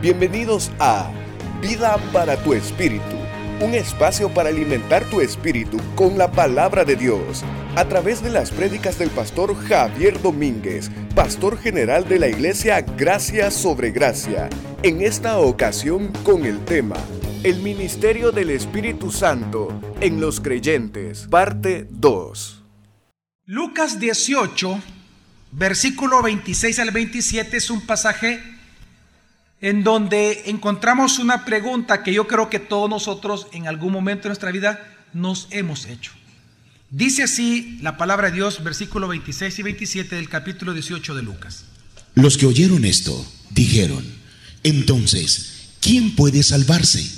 Bienvenidos a Vida para tu Espíritu, un espacio para alimentar tu espíritu con la palabra de Dios, a través de las prédicas del pastor Javier Domínguez, pastor general de la iglesia Gracia sobre Gracia, en esta ocasión con el tema El Ministerio del Espíritu Santo en los creyentes, parte 2. Lucas 18, versículo 26 al 27 es un pasaje en donde encontramos una pregunta que yo creo que todos nosotros en algún momento de nuestra vida nos hemos hecho. Dice así la palabra de Dios, versículo 26 y 27 del capítulo 18 de Lucas. Los que oyeron esto dijeron, entonces, ¿quién puede salvarse?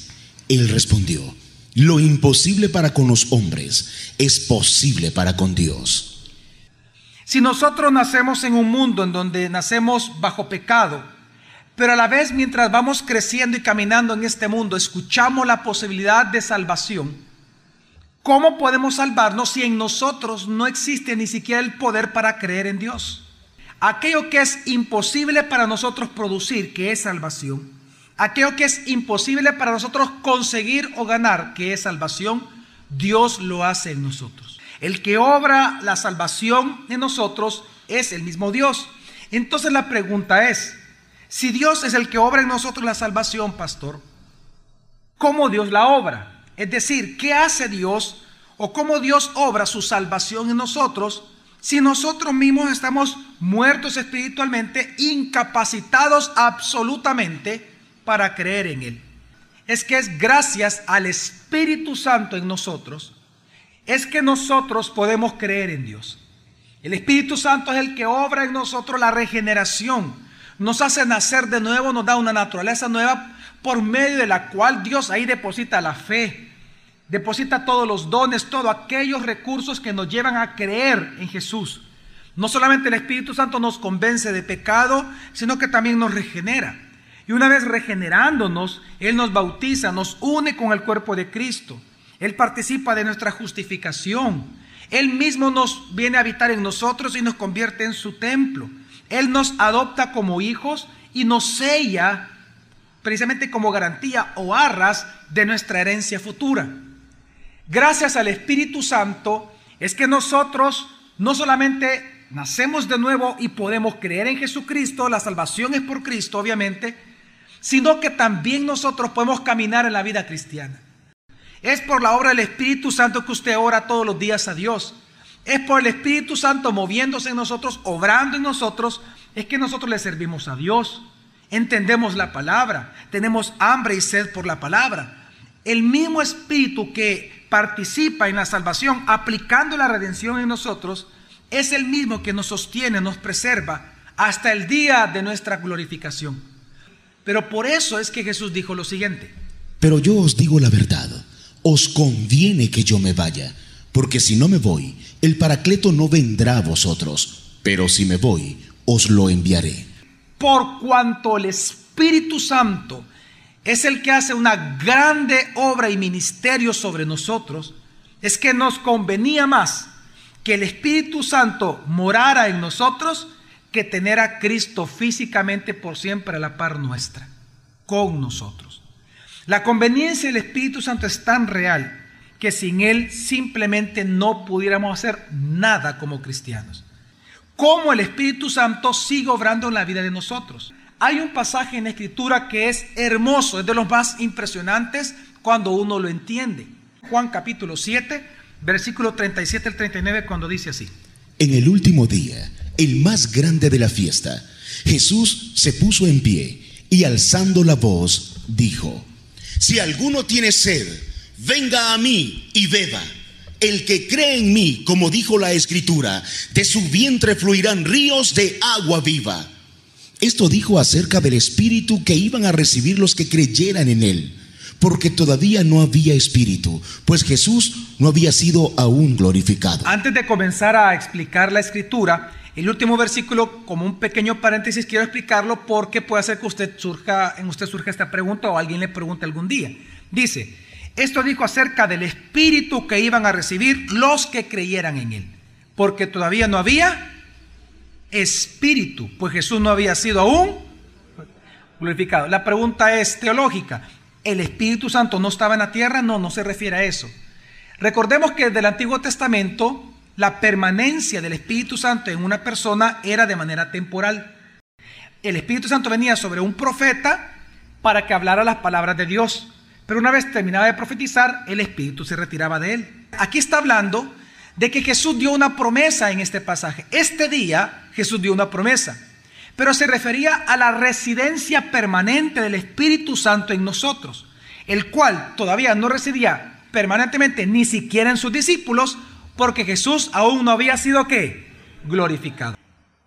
Él respondió, lo imposible para con los hombres es posible para con Dios. Si nosotros nacemos en un mundo en donde nacemos bajo pecado, pero a la vez mientras vamos creciendo y caminando en este mundo, escuchamos la posibilidad de salvación. ¿Cómo podemos salvarnos si en nosotros no existe ni siquiera el poder para creer en Dios? Aquello que es imposible para nosotros producir, que es salvación, aquello que es imposible para nosotros conseguir o ganar, que es salvación, Dios lo hace en nosotros. El que obra la salvación en nosotros es el mismo Dios. Entonces la pregunta es, si Dios es el que obra en nosotros la salvación, pastor, ¿cómo Dios la obra? Es decir, ¿qué hace Dios o cómo Dios obra su salvación en nosotros si nosotros mismos estamos muertos espiritualmente, incapacitados absolutamente para creer en Él? Es que es gracias al Espíritu Santo en nosotros, es que nosotros podemos creer en Dios. El Espíritu Santo es el que obra en nosotros la regeneración nos hace nacer de nuevo, nos da una naturaleza nueva por medio de la cual Dios ahí deposita la fe, deposita todos los dones, todos aquellos recursos que nos llevan a creer en Jesús. No solamente el Espíritu Santo nos convence de pecado, sino que también nos regenera. Y una vez regenerándonos, Él nos bautiza, nos une con el cuerpo de Cristo. Él participa de nuestra justificación. Él mismo nos viene a habitar en nosotros y nos convierte en su templo. Él nos adopta como hijos y nos sella precisamente como garantía o arras de nuestra herencia futura. Gracias al Espíritu Santo es que nosotros no solamente nacemos de nuevo y podemos creer en Jesucristo, la salvación es por Cristo obviamente, sino que también nosotros podemos caminar en la vida cristiana. Es por la obra del Espíritu Santo que usted ora todos los días a Dios. Es por el Espíritu Santo moviéndose en nosotros, obrando en nosotros, es que nosotros le servimos a Dios. Entendemos la palabra, tenemos hambre y sed por la palabra. El mismo Espíritu que participa en la salvación, aplicando la redención en nosotros, es el mismo que nos sostiene, nos preserva hasta el día de nuestra glorificación. Pero por eso es que Jesús dijo lo siguiente. Pero yo os digo la verdad, os conviene que yo me vaya porque si no me voy, el Paracleto no vendrá a vosotros, pero si me voy, os lo enviaré. Por cuanto el Espíritu Santo es el que hace una grande obra y ministerio sobre nosotros, es que nos convenía más que el Espíritu Santo morara en nosotros que tener a Cristo físicamente por siempre a la par nuestra, con nosotros. La conveniencia del Espíritu Santo es tan real que sin Él simplemente no pudiéramos hacer nada como cristianos. Cómo el Espíritu Santo sigue obrando en la vida de nosotros. Hay un pasaje en la Escritura que es hermoso, es de los más impresionantes cuando uno lo entiende. Juan capítulo 7, versículo 37 al 39, cuando dice así. En el último día, el más grande de la fiesta, Jesús se puso en pie y alzando la voz, dijo, si alguno tiene sed, venga a mí y beba. El que cree en mí, como dijo la escritura, de su vientre fluirán ríos de agua viva. Esto dijo acerca del espíritu que iban a recibir los que creyeran en él, porque todavía no había espíritu, pues Jesús no había sido aún glorificado. Antes de comenzar a explicar la escritura, el último versículo, como un pequeño paréntesis, quiero explicarlo porque puede hacer que usted surja, en usted surja esta pregunta o alguien le pregunte algún día. Dice, esto dijo acerca del espíritu que iban a recibir los que creyeran en él. Porque todavía no había espíritu, pues Jesús no había sido aún. glorificado. La pregunta es teológica. ¿El Espíritu Santo no estaba en la tierra? No, no se refiere a eso. Recordemos que desde el Antiguo Testamento la permanencia del Espíritu Santo en una persona era de manera temporal. El Espíritu Santo venía sobre un profeta para que hablara las palabras de Dios. Pero una vez terminaba de profetizar, el Espíritu se retiraba de él. Aquí está hablando de que Jesús dio una promesa en este pasaje. Este día Jesús dio una promesa, pero se refería a la residencia permanente del Espíritu Santo en nosotros, el cual todavía no residía permanentemente ni siquiera en sus discípulos, porque Jesús aún no había sido qué? Glorificado.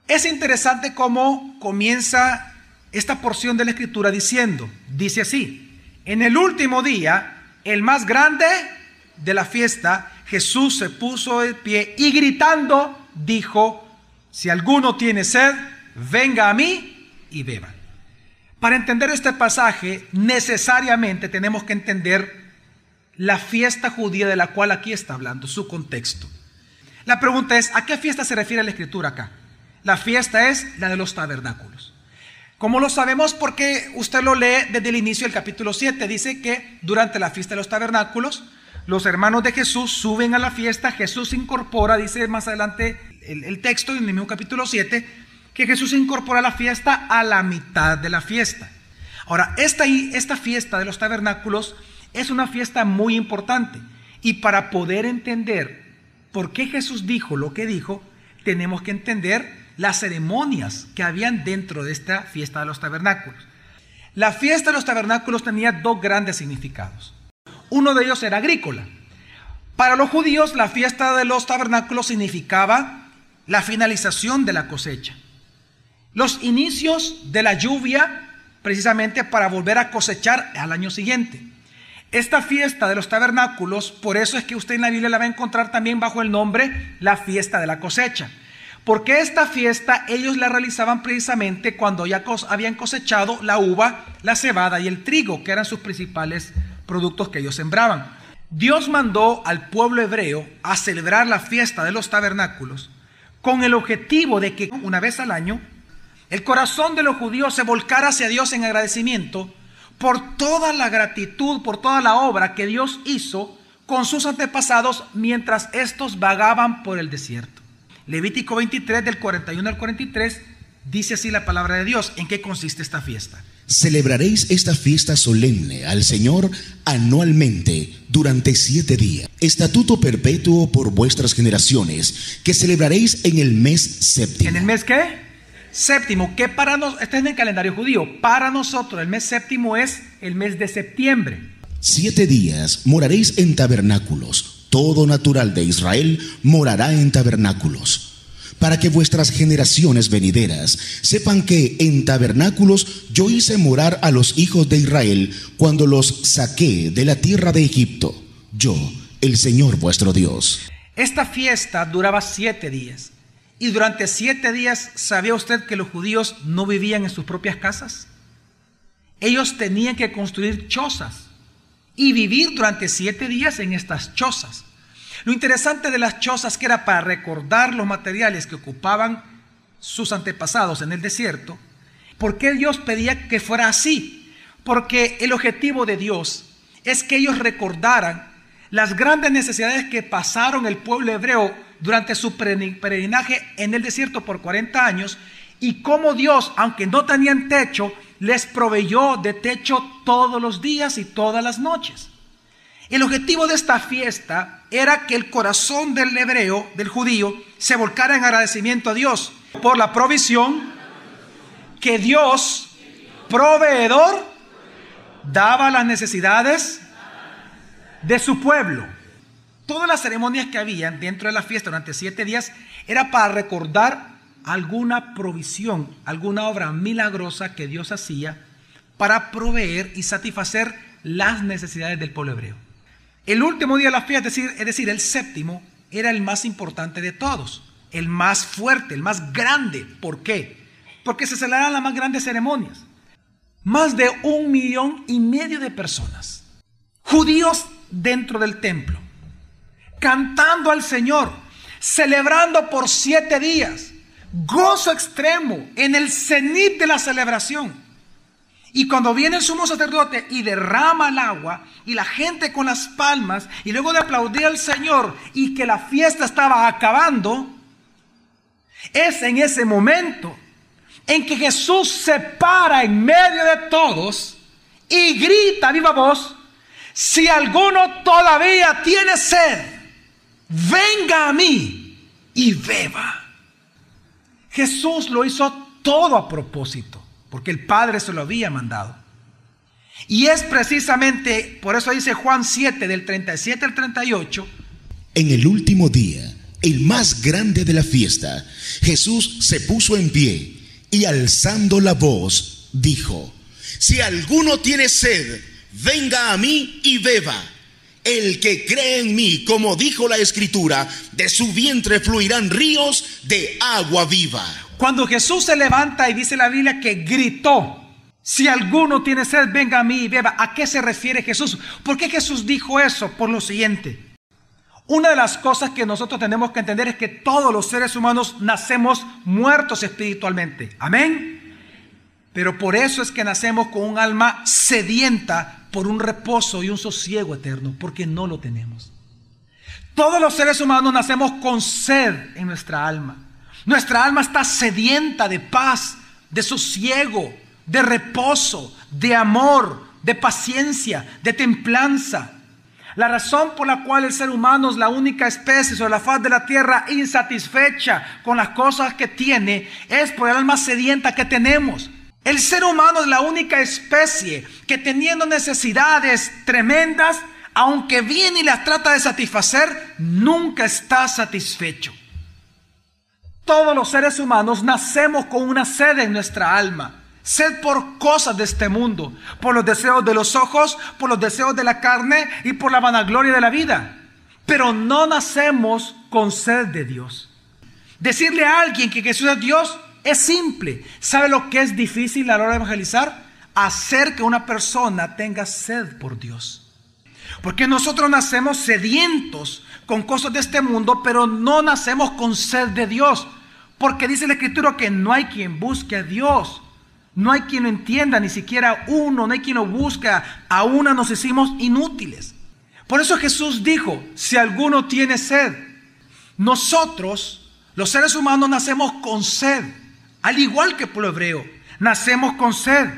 Es interesante cómo comienza esta porción de la escritura diciendo, dice así, en el último día, el más grande de la fiesta, Jesús se puso de pie y gritando dijo, si alguno tiene sed, venga a mí y beba. Para entender este pasaje, necesariamente tenemos que entender la fiesta judía de la cual aquí está hablando, su contexto. La pregunta es, ¿a qué fiesta se refiere la escritura acá? La fiesta es la de los tabernáculos. ¿Cómo lo sabemos? Porque usted lo lee desde el inicio del capítulo 7. Dice que durante la fiesta de los tabernáculos, los hermanos de Jesús suben a la fiesta, Jesús incorpora, dice más adelante el, texto en el mismo capítulo 7, que Jesús incorpora a la fiesta a la mitad de la fiesta. Ahora, esta, esta fiesta de los tabernáculos es una fiesta muy importante. Y para poder entender por qué Jesús dijo lo que dijo, tenemos que entender las ceremonias que habían dentro de esta fiesta de los tabernáculos. La fiesta de los tabernáculos tenía dos grandes significados. Uno de ellos era agrícola. Para los judíos la fiesta de los tabernáculos significaba la finalización de la cosecha. Los inicios de la lluvia precisamente para volver a cosechar al año siguiente. Esta fiesta de los tabernáculos, por eso es que usted en la Biblia la va a encontrar también bajo el nombre la fiesta de la cosecha. Porque esta fiesta ellos la realizaban precisamente cuando ya habían cosechado la uva, la cebada y el trigo, que eran sus principales productos que ellos sembraban. Dios mandó al pueblo hebreo a celebrar la fiesta de los tabernáculos con el objetivo de que una vez al año el corazón de los judíos se volcara hacia Dios en agradecimiento por toda la gratitud, por toda la obra que Dios hizo con sus antepasados mientras estos vagaban por el desierto. Levítico 23 del 41 al 43 dice así la palabra de Dios. ¿En qué consiste esta fiesta? Celebraréis esta fiesta solemne al Señor anualmente durante siete días. Estatuto perpetuo por vuestras generaciones, que celebraréis en el mes séptimo. ¿En el mes qué? Séptimo, que para nosotros, este es en el calendario judío, para nosotros el mes séptimo es el mes de septiembre. Siete días moraréis en tabernáculos. Todo natural de Israel morará en tabernáculos para que vuestras generaciones venideras sepan que en tabernáculos yo hice morar a los hijos de Israel cuando los saqué de la tierra de Egipto, yo, el Señor vuestro Dios. Esta fiesta duraba siete días. Y durante siete días, ¿sabía usted que los judíos no vivían en sus propias casas? Ellos tenían que construir chozas y vivir durante siete días en estas chozas. Lo interesante de las chozas que era para recordar los materiales que ocupaban sus antepasados en el desierto, ¿por qué Dios pedía que fuera así? Porque el objetivo de Dios es que ellos recordaran las grandes necesidades que pasaron el pueblo hebreo durante su peregrinaje en el desierto por 40 años y cómo Dios, aunque no tenían techo, les proveyó de techo todos los días y todas las noches. El objetivo de esta fiesta era que el corazón del hebreo, del judío, se volcara en agradecimiento a Dios por la provisión que Dios, proveedor, daba las necesidades de su pueblo. Todas las ceremonias que habían dentro de la fiesta durante siete días era para recordar alguna provisión, alguna obra milagrosa que Dios hacía para proveer y satisfacer las necesidades del pueblo hebreo. El último día de la fiesta, es decir, es decir, el séptimo, era el más importante de todos, el más fuerte, el más grande. ¿Por qué? Porque se celebraban las más grandes ceremonias. Más de un millón y medio de personas, judíos dentro del templo, cantando al Señor, celebrando por siete días, gozo extremo en el cenit de la celebración. Y cuando viene el sumo sacerdote y derrama el agua y la gente con las palmas y luego de aplaudir al Señor y que la fiesta estaba acabando, es en ese momento en que Jesús se para en medio de todos y grita viva voz, si alguno todavía tiene sed, venga a mí y beba. Jesús lo hizo todo a propósito porque el Padre se lo había mandado. Y es precisamente, por eso dice Juan 7, del 37 al 38, En el último día, el más grande de la fiesta, Jesús se puso en pie y alzando la voz, dijo, si alguno tiene sed, venga a mí y beba. El que cree en mí, como dijo la escritura, de su vientre fluirán ríos de agua viva. Cuando Jesús se levanta y dice la Biblia que gritó, si alguno tiene sed, venga a mí y beba. ¿A qué se refiere Jesús? ¿Por qué Jesús dijo eso? Por lo siguiente. Una de las cosas que nosotros tenemos que entender es que todos los seres humanos nacemos muertos espiritualmente. Amén. Pero por eso es que nacemos con un alma sedienta por un reposo y un sosiego eterno, porque no lo tenemos. Todos los seres humanos nacemos con sed en nuestra alma. Nuestra alma está sedienta de paz, de sosiego, de reposo, de amor, de paciencia, de templanza. La razón por la cual el ser humano es la única especie sobre la faz de la tierra insatisfecha con las cosas que tiene es por el alma sedienta que tenemos. El ser humano es la única especie que teniendo necesidades tremendas, aunque viene y las trata de satisfacer, nunca está satisfecho. Todos los seres humanos nacemos con una sed en nuestra alma. Sed por cosas de este mundo, por los deseos de los ojos, por los deseos de la carne y por la vanagloria de la vida. Pero no nacemos con sed de Dios. Decirle a alguien que Jesús es Dios es simple. ¿Sabe lo que es difícil a la hora de evangelizar? Hacer que una persona tenga sed por Dios. Porque nosotros nacemos sedientos con cosas de este mundo, pero no nacemos con sed de Dios. Porque dice la Escritura que no hay quien busque a Dios. No hay quien lo entienda, ni siquiera uno, no hay quien lo busca. A una nos hicimos inútiles. Por eso Jesús dijo, si alguno tiene sed, nosotros, los seres humanos, nacemos con sed. Al igual que pueblo hebreo, nacemos con sed.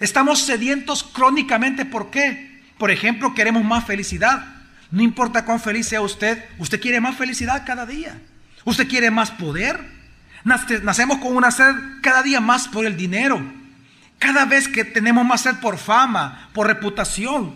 Estamos sedientos crónicamente. ¿Por qué? Por ejemplo, queremos más felicidad. No importa cuán feliz sea usted, usted quiere más felicidad cada día. Usted quiere más poder. Nacemos con una sed cada día más por el dinero. Cada vez que tenemos más sed por fama, por reputación,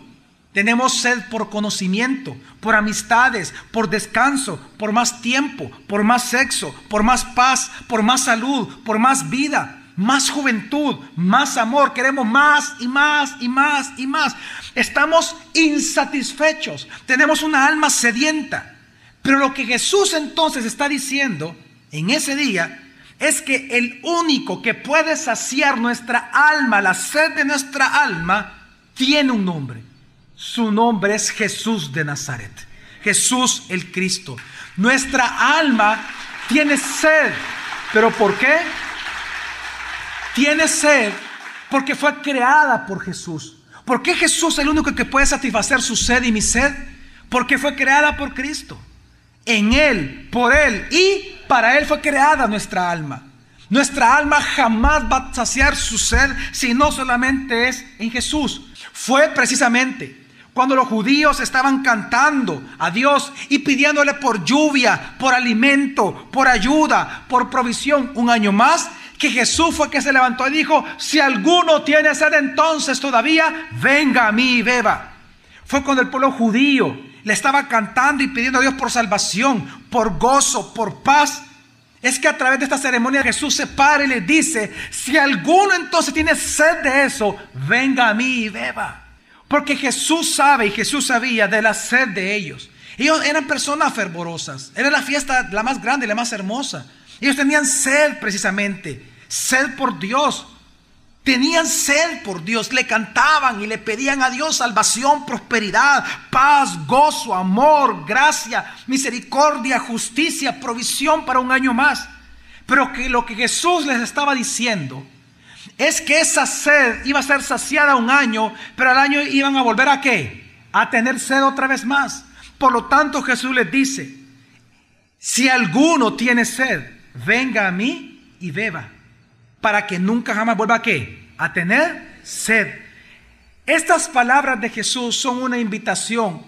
tenemos sed por conocimiento, por amistades, por descanso, por más tiempo, por más sexo, por más paz, por más salud, por más vida, más juventud, más amor. Queremos más y más y más y más. Estamos insatisfechos. Tenemos una alma sedienta. Pero lo que Jesús entonces está diciendo en ese día es que el único que puede saciar nuestra alma, la sed de nuestra alma, tiene un nombre. Su nombre es Jesús de Nazaret. Jesús el Cristo. Nuestra alma tiene sed. ¿Pero por qué? Tiene sed porque fue creada por Jesús. ¿Por qué Jesús es el único que puede satisfacer su sed y mi sed? Porque fue creada por Cristo. En Él, por Él y para Él fue creada nuestra alma. Nuestra alma jamás va a saciar su sed si no solamente es en Jesús. Fue precisamente cuando los judíos estaban cantando a Dios y pidiéndole por lluvia, por alimento, por ayuda, por provisión un año más, que Jesús fue que se levantó y dijo, si alguno tiene sed entonces todavía, venga a mí y beba. Fue cuando el pueblo judío le estaba cantando y pidiendo a Dios por salvación, por gozo, por paz. Es que a través de esta ceremonia Jesús se para y le dice, si alguno entonces tiene sed de eso, venga a mí y beba. Porque Jesús sabe y Jesús sabía de la sed de ellos. Ellos eran personas fervorosas. Era la fiesta la más grande, la más hermosa. Ellos tenían sed precisamente. Sed por Dios. Tenían sed por Dios. Le cantaban y le pedían a Dios salvación, prosperidad, paz, gozo, amor, gracia, misericordia, justicia, provisión para un año más. Pero que lo que Jesús les estaba diciendo es que esa sed iba a ser saciada un año, pero al año iban a volver a qué? A tener sed otra vez más. Por lo tanto Jesús les dice, si alguno tiene sed, venga a mí y beba, para que nunca jamás vuelva a qué? A tener sed. Estas palabras de Jesús son una invitación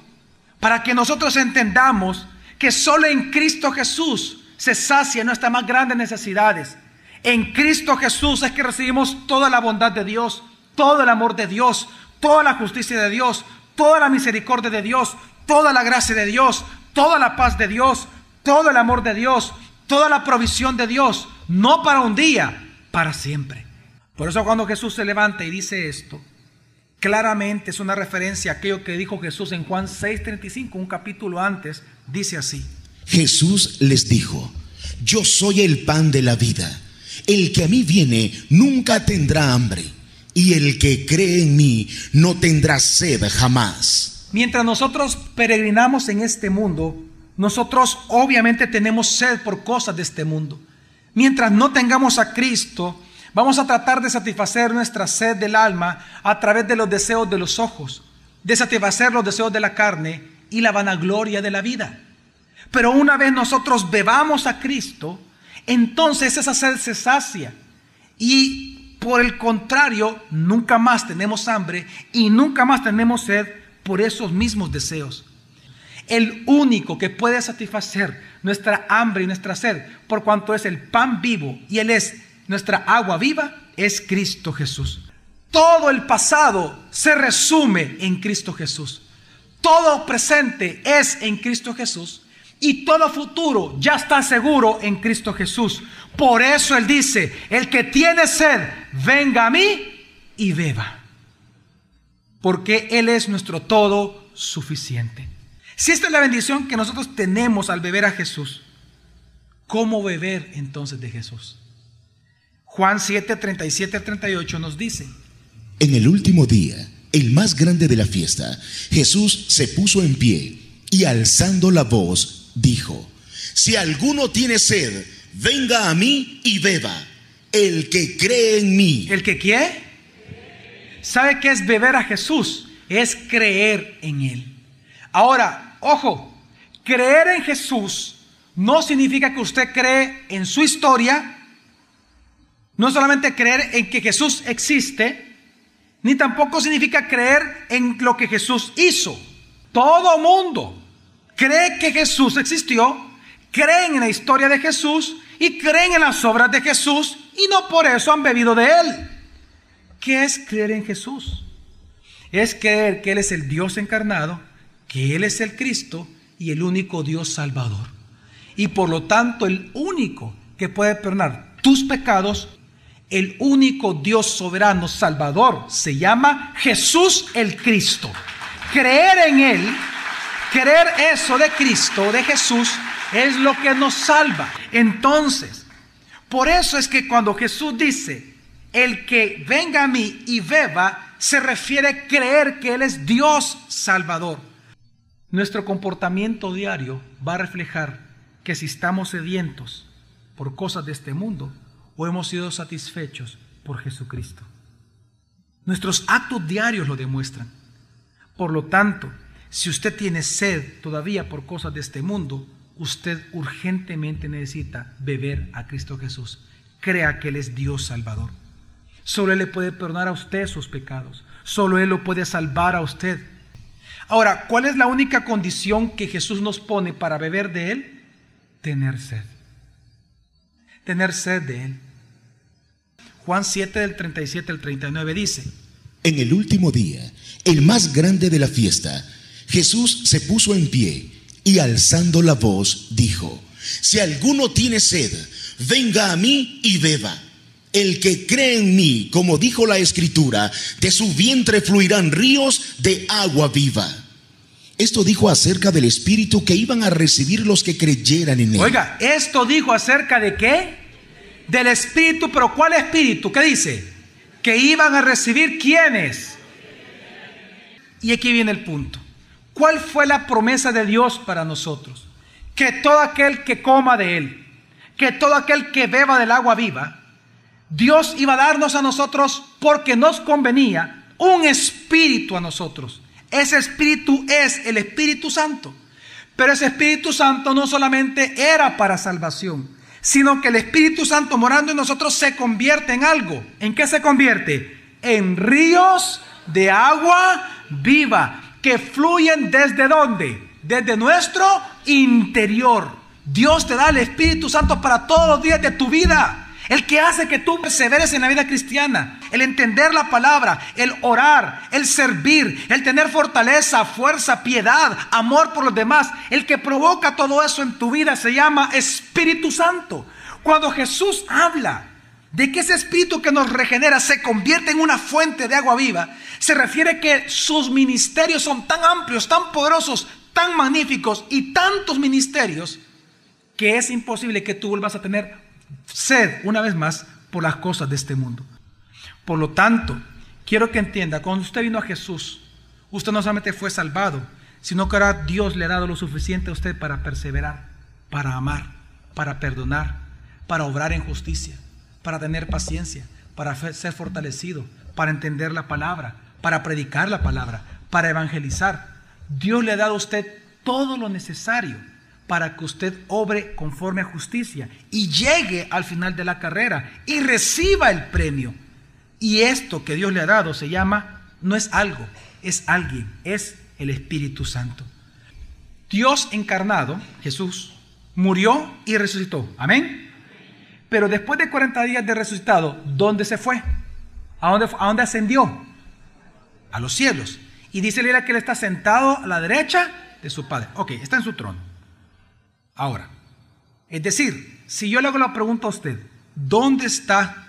para que nosotros entendamos que solo en Cristo Jesús se sacia nuestras más grandes necesidades. En Cristo Jesús es que recibimos toda la bondad de Dios, todo el amor de Dios, toda la justicia de Dios, toda la misericordia de Dios, toda la gracia de Dios, toda la paz de Dios, todo el amor de Dios, toda la provisión de Dios, no para un día, para siempre. Por eso cuando Jesús se levanta y dice esto, claramente es una referencia a aquello que dijo Jesús en Juan 6:35, un capítulo antes, dice así. Jesús les dijo, yo soy el pan de la vida. El que a mí viene nunca tendrá hambre, y el que cree en mí no tendrá sed jamás. Mientras nosotros peregrinamos en este mundo, nosotros obviamente tenemos sed por cosas de este mundo. Mientras no tengamos a Cristo, vamos a tratar de satisfacer nuestra sed del alma a través de los deseos de los ojos, de satisfacer los deseos de la carne y la vanagloria de la vida. Pero una vez nosotros bebamos a Cristo, entonces esa sed se sacia. Y por el contrario, nunca más tenemos hambre y nunca más tenemos sed por esos mismos deseos. El único que puede satisfacer nuestra hambre y nuestra sed, por cuanto es el pan vivo y Él es nuestra agua viva, es Cristo Jesús. Todo el pasado se resume en Cristo Jesús. Todo presente es en Cristo Jesús y todo futuro ya está seguro en Cristo Jesús. Por eso Él dice, el que tiene sed, venga a mí y beba. Porque Él es nuestro todo suficiente. Si esta es la bendición que nosotros tenemos al beber a Jesús, ¿cómo beber entonces de Jesús? Juan 7, 37 38 nos dice. En el último día, el más grande de la fiesta, Jesús se puso en pie y alzando la voz, dijo, si alguno tiene sed, venga a mí y beba. El que cree en mí. ¿El que quiere? ¿Sabe qué es beber a Jesús? Es creer en Él. Ahora, ojo, creer en Jesús no significa que usted cree en su historia, no solamente creer en que Jesús existe, ni tampoco significa creer en lo que Jesús hizo. Todo mundo cree que Jesús existió, creen en la historia de Jesús y creen en las obras de Jesús y no por eso han bebido de Él. ¿Qué es creer en Jesús? Es creer que Él es el Dios encarnado, que Él es el Cristo y el único Dios salvador. Y por lo tanto el único que puede perdonar tus pecados, el único Dios soberano salvador, se llama Jesús el Cristo. Creer en Él Creer eso de Cristo, de Jesús, es lo que nos salva. Entonces, por eso es que cuando Jesús dice, el que venga a mí y beba, se refiere a creer que Él es Dios Salvador. Nuestro comportamiento diario va a reflejar que si estamos sedientos por cosas de este mundo o hemos sido satisfechos por Jesucristo. Nuestros actos diarios lo demuestran. Por lo tanto, si usted tiene sed todavía por cosas de este mundo, usted urgentemente necesita beber a Cristo Jesús. Crea que Él es Dios Salvador. Solo Él le puede perdonar a usted sus pecados. Solo Él lo puede salvar a usted. Ahora, ¿cuál es la única condición que Jesús nos pone para beber de Él? Tener sed. Tener sed de Él. Juan 7 del 37 al 39 dice, En el último día, el más grande de la fiesta, Jesús se puso en pie y alzando la voz dijo, si alguno tiene sed, venga a mí y beba. El que cree en mí, como dijo la escritura, de su vientre fluirán ríos de agua viva. Esto dijo acerca del Espíritu que iban a recibir los que creyeran en él. Oiga, esto dijo acerca de qué? Del Espíritu, pero ¿cuál Espíritu? ¿Qué dice? Que iban a recibir quiénes. Y aquí viene el punto. ¿Cuál fue la promesa de Dios para nosotros? Que todo aquel que coma de Él, que todo aquel que beba del agua viva, Dios iba a darnos a nosotros porque nos convenía un espíritu a nosotros. Ese espíritu es el Espíritu Santo. Pero ese Espíritu Santo no solamente era para salvación, sino que el Espíritu Santo morando en nosotros se convierte en algo. ¿En qué se convierte? En ríos de agua viva que fluyen desde dónde? Desde nuestro interior. Dios te da el Espíritu Santo para todos los días de tu vida. El que hace que tú perseveres en la vida cristiana, el entender la palabra, el orar, el servir, el tener fortaleza, fuerza, piedad, amor por los demás, el que provoca todo eso en tu vida se llama Espíritu Santo. Cuando Jesús habla de que ese espíritu que nos regenera se convierte en una fuente de agua viva, se refiere que sus ministerios son tan amplios, tan poderosos, tan magníficos y tantos ministerios que es imposible que tú vuelvas a tener sed una vez más por las cosas de este mundo. Por lo tanto, quiero que entienda, cuando usted vino a Jesús, usted no solamente fue salvado, sino que ahora Dios le ha dado lo suficiente a usted para perseverar, para amar, para perdonar, para obrar en justicia, para tener paciencia, para ser fortalecido, para entender la palabra, para predicar la palabra, para evangelizar. Dios le ha dado a usted todo lo necesario para que usted obre conforme a justicia y llegue al final de la carrera y reciba el premio. Y esto que Dios le ha dado se llama, no es algo, es alguien, es el Espíritu Santo. Dios encarnado, Jesús, murió y resucitó. Amén. Pero después de 40 días de resucitado, ¿dónde se fue? ¿A dónde, a dónde ascendió? A los cielos. Y dice Lila que él está sentado a la derecha de su Padre. Ok, está en su trono. Ahora, es decir, si yo le hago la pregunta a usted, ¿dónde está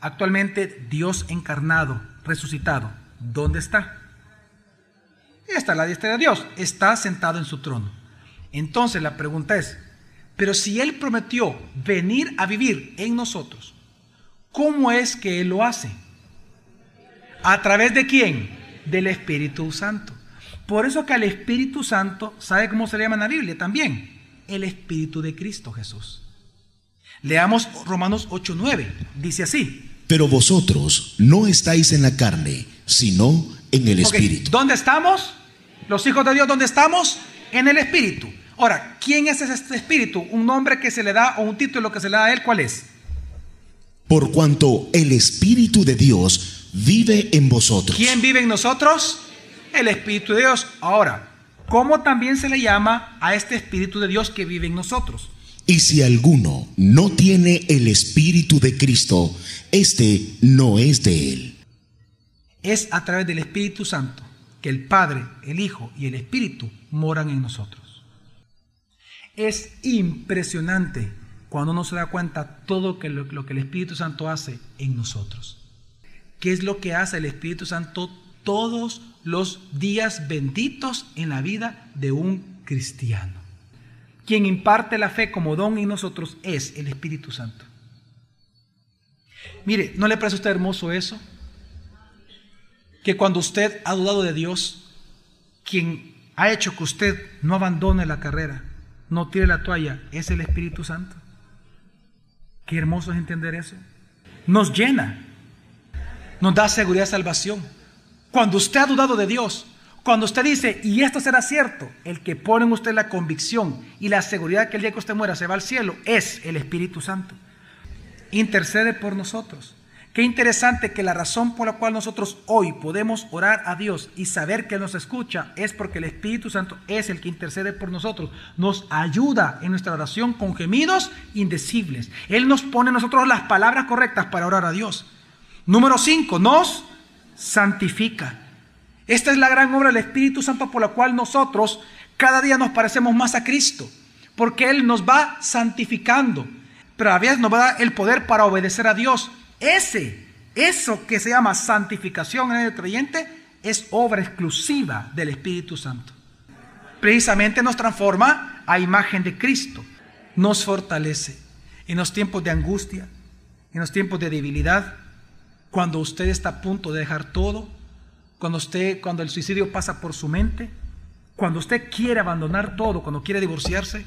actualmente Dios encarnado, resucitado? ¿Dónde está? Está la diestra de Dios, está sentado en su trono. Entonces la pregunta es, pero si Él prometió venir a vivir en nosotros, ¿cómo es que Él lo hace? ¿A través de quién? Del Espíritu Santo. Por eso que al Espíritu Santo, ¿sabe cómo se le llama en la Biblia también? El Espíritu de Cristo Jesús. Leamos Romanos 8:9. Dice así. Pero vosotros no estáis en la carne, sino en el Espíritu. ¿Dónde estamos? Los hijos de Dios, ¿dónde estamos? En el Espíritu. Ahora, ¿quién es ese espíritu? Un nombre que se le da o un título que se le da a él, ¿cuál es? Por cuanto el Espíritu de Dios vive en vosotros. ¿Quién vive en nosotros? El Espíritu de Dios. Ahora, ¿cómo también se le llama a este Espíritu de Dios que vive en nosotros? Y si alguno no tiene el Espíritu de Cristo, este no es de él. Es a través del Espíritu Santo que el Padre, el Hijo y el Espíritu moran en nosotros. Es impresionante cuando uno se da cuenta todo lo, lo que el Espíritu Santo hace en nosotros. ¿Qué es lo que hace el Espíritu Santo todos los días benditos en la vida de un cristiano? Quien imparte la fe como don en nosotros es el Espíritu Santo. Mire, ¿no le parece a usted hermoso eso? Que cuando usted ha dudado de Dios, quien ha hecho que usted no abandone la carrera, no tire la toalla, es el Espíritu Santo. Qué hermoso es entender eso. Nos llena, nos da seguridad de salvación. Cuando usted ha dudado de Dios, cuando usted dice, y esto será cierto, el que pone en usted la convicción y la seguridad que el día que usted muera se va al cielo, es el Espíritu Santo. Intercede por nosotros. Qué interesante que la razón por la cual nosotros hoy podemos orar a Dios y saber que nos escucha es porque el Espíritu Santo es el que intercede por nosotros. Nos ayuda en nuestra oración con gemidos indecibles. Él nos pone a nosotros las palabras correctas para orar a Dios. Número 5, nos santifica. Esta es la gran obra del Espíritu Santo por la cual nosotros cada día nos parecemos más a Cristo. Porque Él nos va santificando. Pero a veces nos va a dar el poder para obedecer a Dios ese, eso que se llama santificación en el creyente, es obra exclusiva del Espíritu Santo. Precisamente nos transforma a imagen de Cristo, nos fortalece en los tiempos de angustia, en los tiempos de debilidad, cuando usted está a punto de dejar todo, cuando usted, cuando el suicidio pasa por su mente, cuando usted quiere abandonar todo, cuando quiere divorciarse,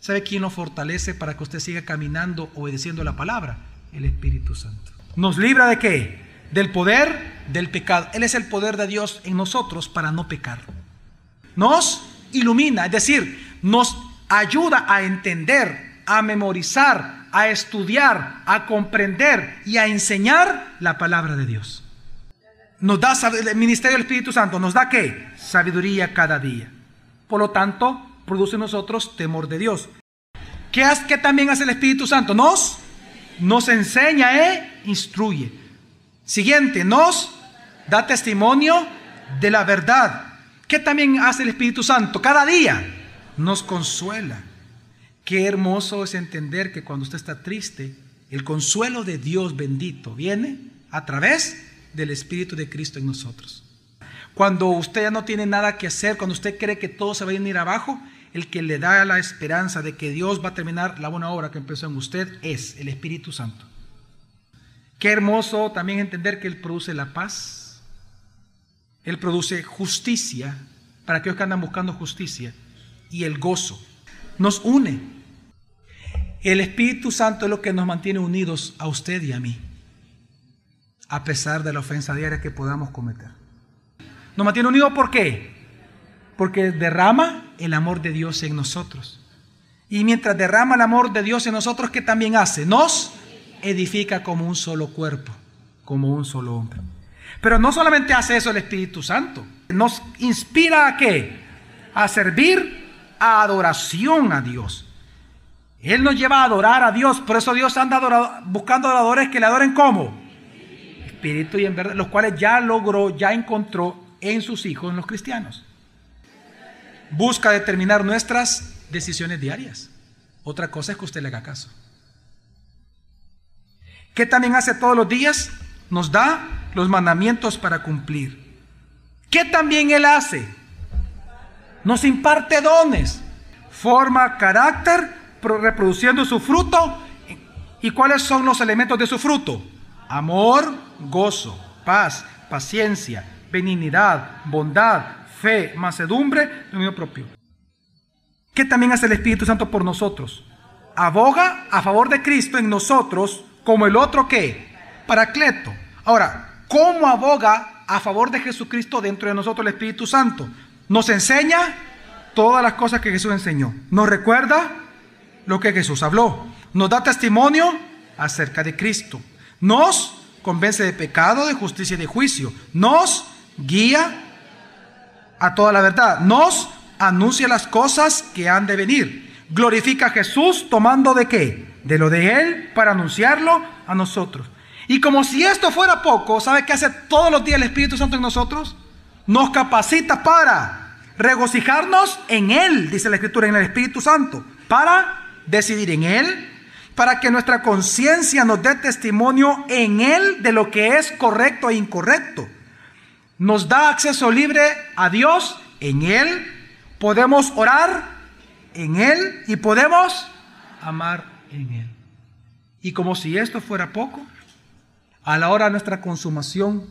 ¿sabe quién lo fortalece para que usted siga caminando obedeciendo la palabra? El Espíritu Santo. ¿Nos libra de qué? Del poder del pecado. Él es el poder de Dios en nosotros para no pecar. Nos ilumina, es decir, nos ayuda a entender, a memorizar, a estudiar, a comprender y a enseñar la palabra de Dios. Nos da el ministerio del Espíritu Santo, nos da qué? Sabiduría cada día. Por lo tanto, produce en nosotros temor de Dios. ¿Qué, ¿Qué, también hace el Espíritu Santo? Nos, nos enseña e instruye. Siguiente, nos da testimonio de la verdad. ¿Qué también hace el Espíritu Santo? Cada día nos consuela. Qué hermoso es entender que cuando usted está triste, el consuelo de Dios bendito viene a través del Espíritu de Cristo en nosotros. Cuando usted ya no tiene nada que hacer, cuando usted cree que todo se va a ir abajo, el que le da la esperanza de que Dios va a terminar la buena obra que empezó en usted es el Espíritu Santo. Qué hermoso también entender que Él produce la paz, Él produce justicia para aquellos que andan buscando justicia y el gozo. Nos une. El Espíritu Santo es lo que nos mantiene unidos a usted y a mí, a pesar de la ofensa diaria que podamos cometer. Nos mantiene unidos ¿por qué? Porque derrama el amor de Dios en nosotros. Y mientras derrama el amor de Dios en nosotros, ¿qué también hace? Nos edifica como un solo cuerpo, como un solo hombre. Pero no solamente hace eso el Espíritu Santo, nos inspira a qué? A servir adoración a Dios. Él nos lleva a adorar a Dios, por eso Dios anda buscando adoradores que le adoren como espíritu y en verdad, los cuales ya logró, ya encontró en sus hijos, en los cristianos. Busca determinar nuestras decisiones diarias. Otra cosa es que usted le haga caso. ¿Qué también hace todos los días? Nos da los mandamientos para cumplir. ¿Qué también Él hace? nos imparte dones, forma carácter, reproduciendo su fruto. ¿Y cuáles son los elementos de su fruto? Amor, gozo, paz, paciencia, benignidad, bondad, fe, mansedumbre, dominio propio. ¿Qué también hace el Espíritu Santo por nosotros? Aboga a favor de Cristo en nosotros como el otro que, Paracleto. Ahora, ¿cómo aboga a favor de Jesucristo dentro de nosotros el Espíritu Santo? Nos enseña todas las cosas que Jesús enseñó. Nos recuerda lo que Jesús habló. Nos da testimonio acerca de Cristo. Nos convence de pecado, de justicia y de juicio. Nos guía a toda la verdad. Nos anuncia las cosas que han de venir. Glorifica a Jesús tomando de qué? De lo de Él para anunciarlo a nosotros. Y como si esto fuera poco, ¿sabe qué hace todos los días el Espíritu Santo en nosotros? nos capacita para regocijarnos en Él, dice la Escritura, en el Espíritu Santo, para decidir en Él, para que nuestra conciencia nos dé testimonio en Él de lo que es correcto e incorrecto. Nos da acceso libre a Dios en Él, podemos orar en Él y podemos amar en Él. Y como si esto fuera poco, a la hora de nuestra consumación,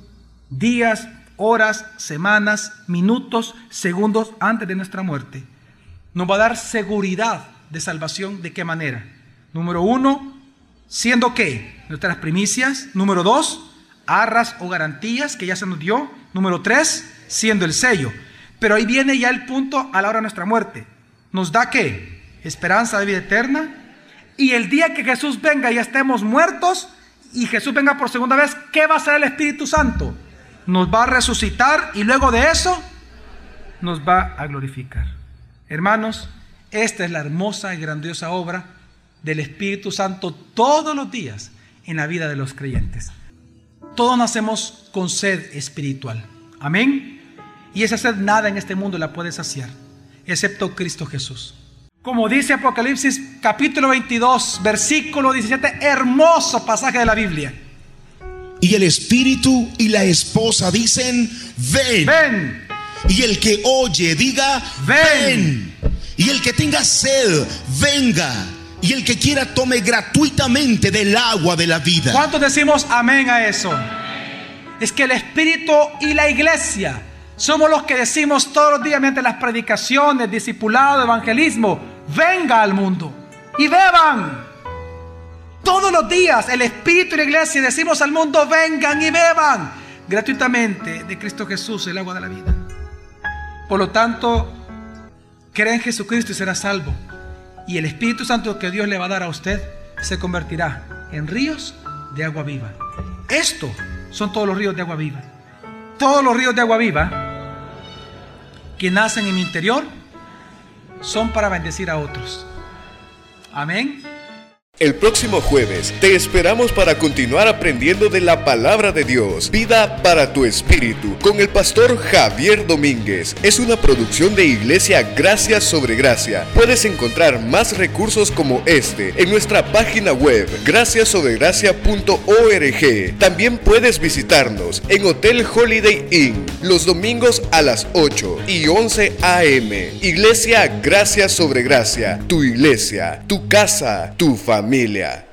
días, horas, semanas, minutos, segundos antes de nuestra muerte. Nos va a dar seguridad de salvación. ¿De qué manera? Número uno, siendo qué? Nuestras primicias. Número dos, arras o garantías que ya se nos dio. Número tres, siendo el sello. Pero ahí viene ya el punto a la hora de nuestra muerte. ¿Nos da qué? Esperanza de vida eterna. Y el día que Jesús venga y estemos muertos y Jesús venga por segunda vez, ¿qué va a hacer el Espíritu Santo? nos va a resucitar y luego de eso nos va a glorificar. Hermanos, esta es la hermosa y grandiosa obra del Espíritu Santo todos los días en la vida de los creyentes. Todos nacemos con sed espiritual. Amén. Y esa sed nada en este mundo la puede saciar, excepto Cristo Jesús. Como dice Apocalipsis capítulo 22, versículo 17, hermoso pasaje de la Biblia. Y el espíritu y la esposa dicen, ven. Ven. Y el que oye diga, ven. Y el que tenga sed, venga. Y el que quiera tome gratuitamente del agua de la vida. ¿Cuántos decimos amén a eso? Es que el espíritu y la iglesia somos los que decimos todos los días mediante las predicaciones, discipulado, evangelismo, venga al mundo y beban. Todos los días el Espíritu y la iglesia decimos al mundo, vengan y beban gratuitamente de Cristo Jesús, el agua de la vida. Por lo tanto, cree en Jesucristo y será salvo. Y el Espíritu Santo que Dios le va a dar a usted se convertirá en ríos de agua viva. Esto son todos los ríos de agua viva. Todos los ríos de agua viva que nacen en mi interior son para bendecir a otros. Amén. El próximo jueves te esperamos para continuar aprendiendo de la palabra de Dios, Vida para tu Espíritu, con el pastor Javier Domínguez. Es una producción de Iglesia Gracia sobre Gracia. Puedes encontrar más recursos como este en nuestra página web, graciasobregracia.org. También puedes visitarnos en Hotel Holiday Inn los domingos a las 8 y 11 a.m. Iglesia Gracia sobre Gracia, tu iglesia, tu casa, tu familia familia.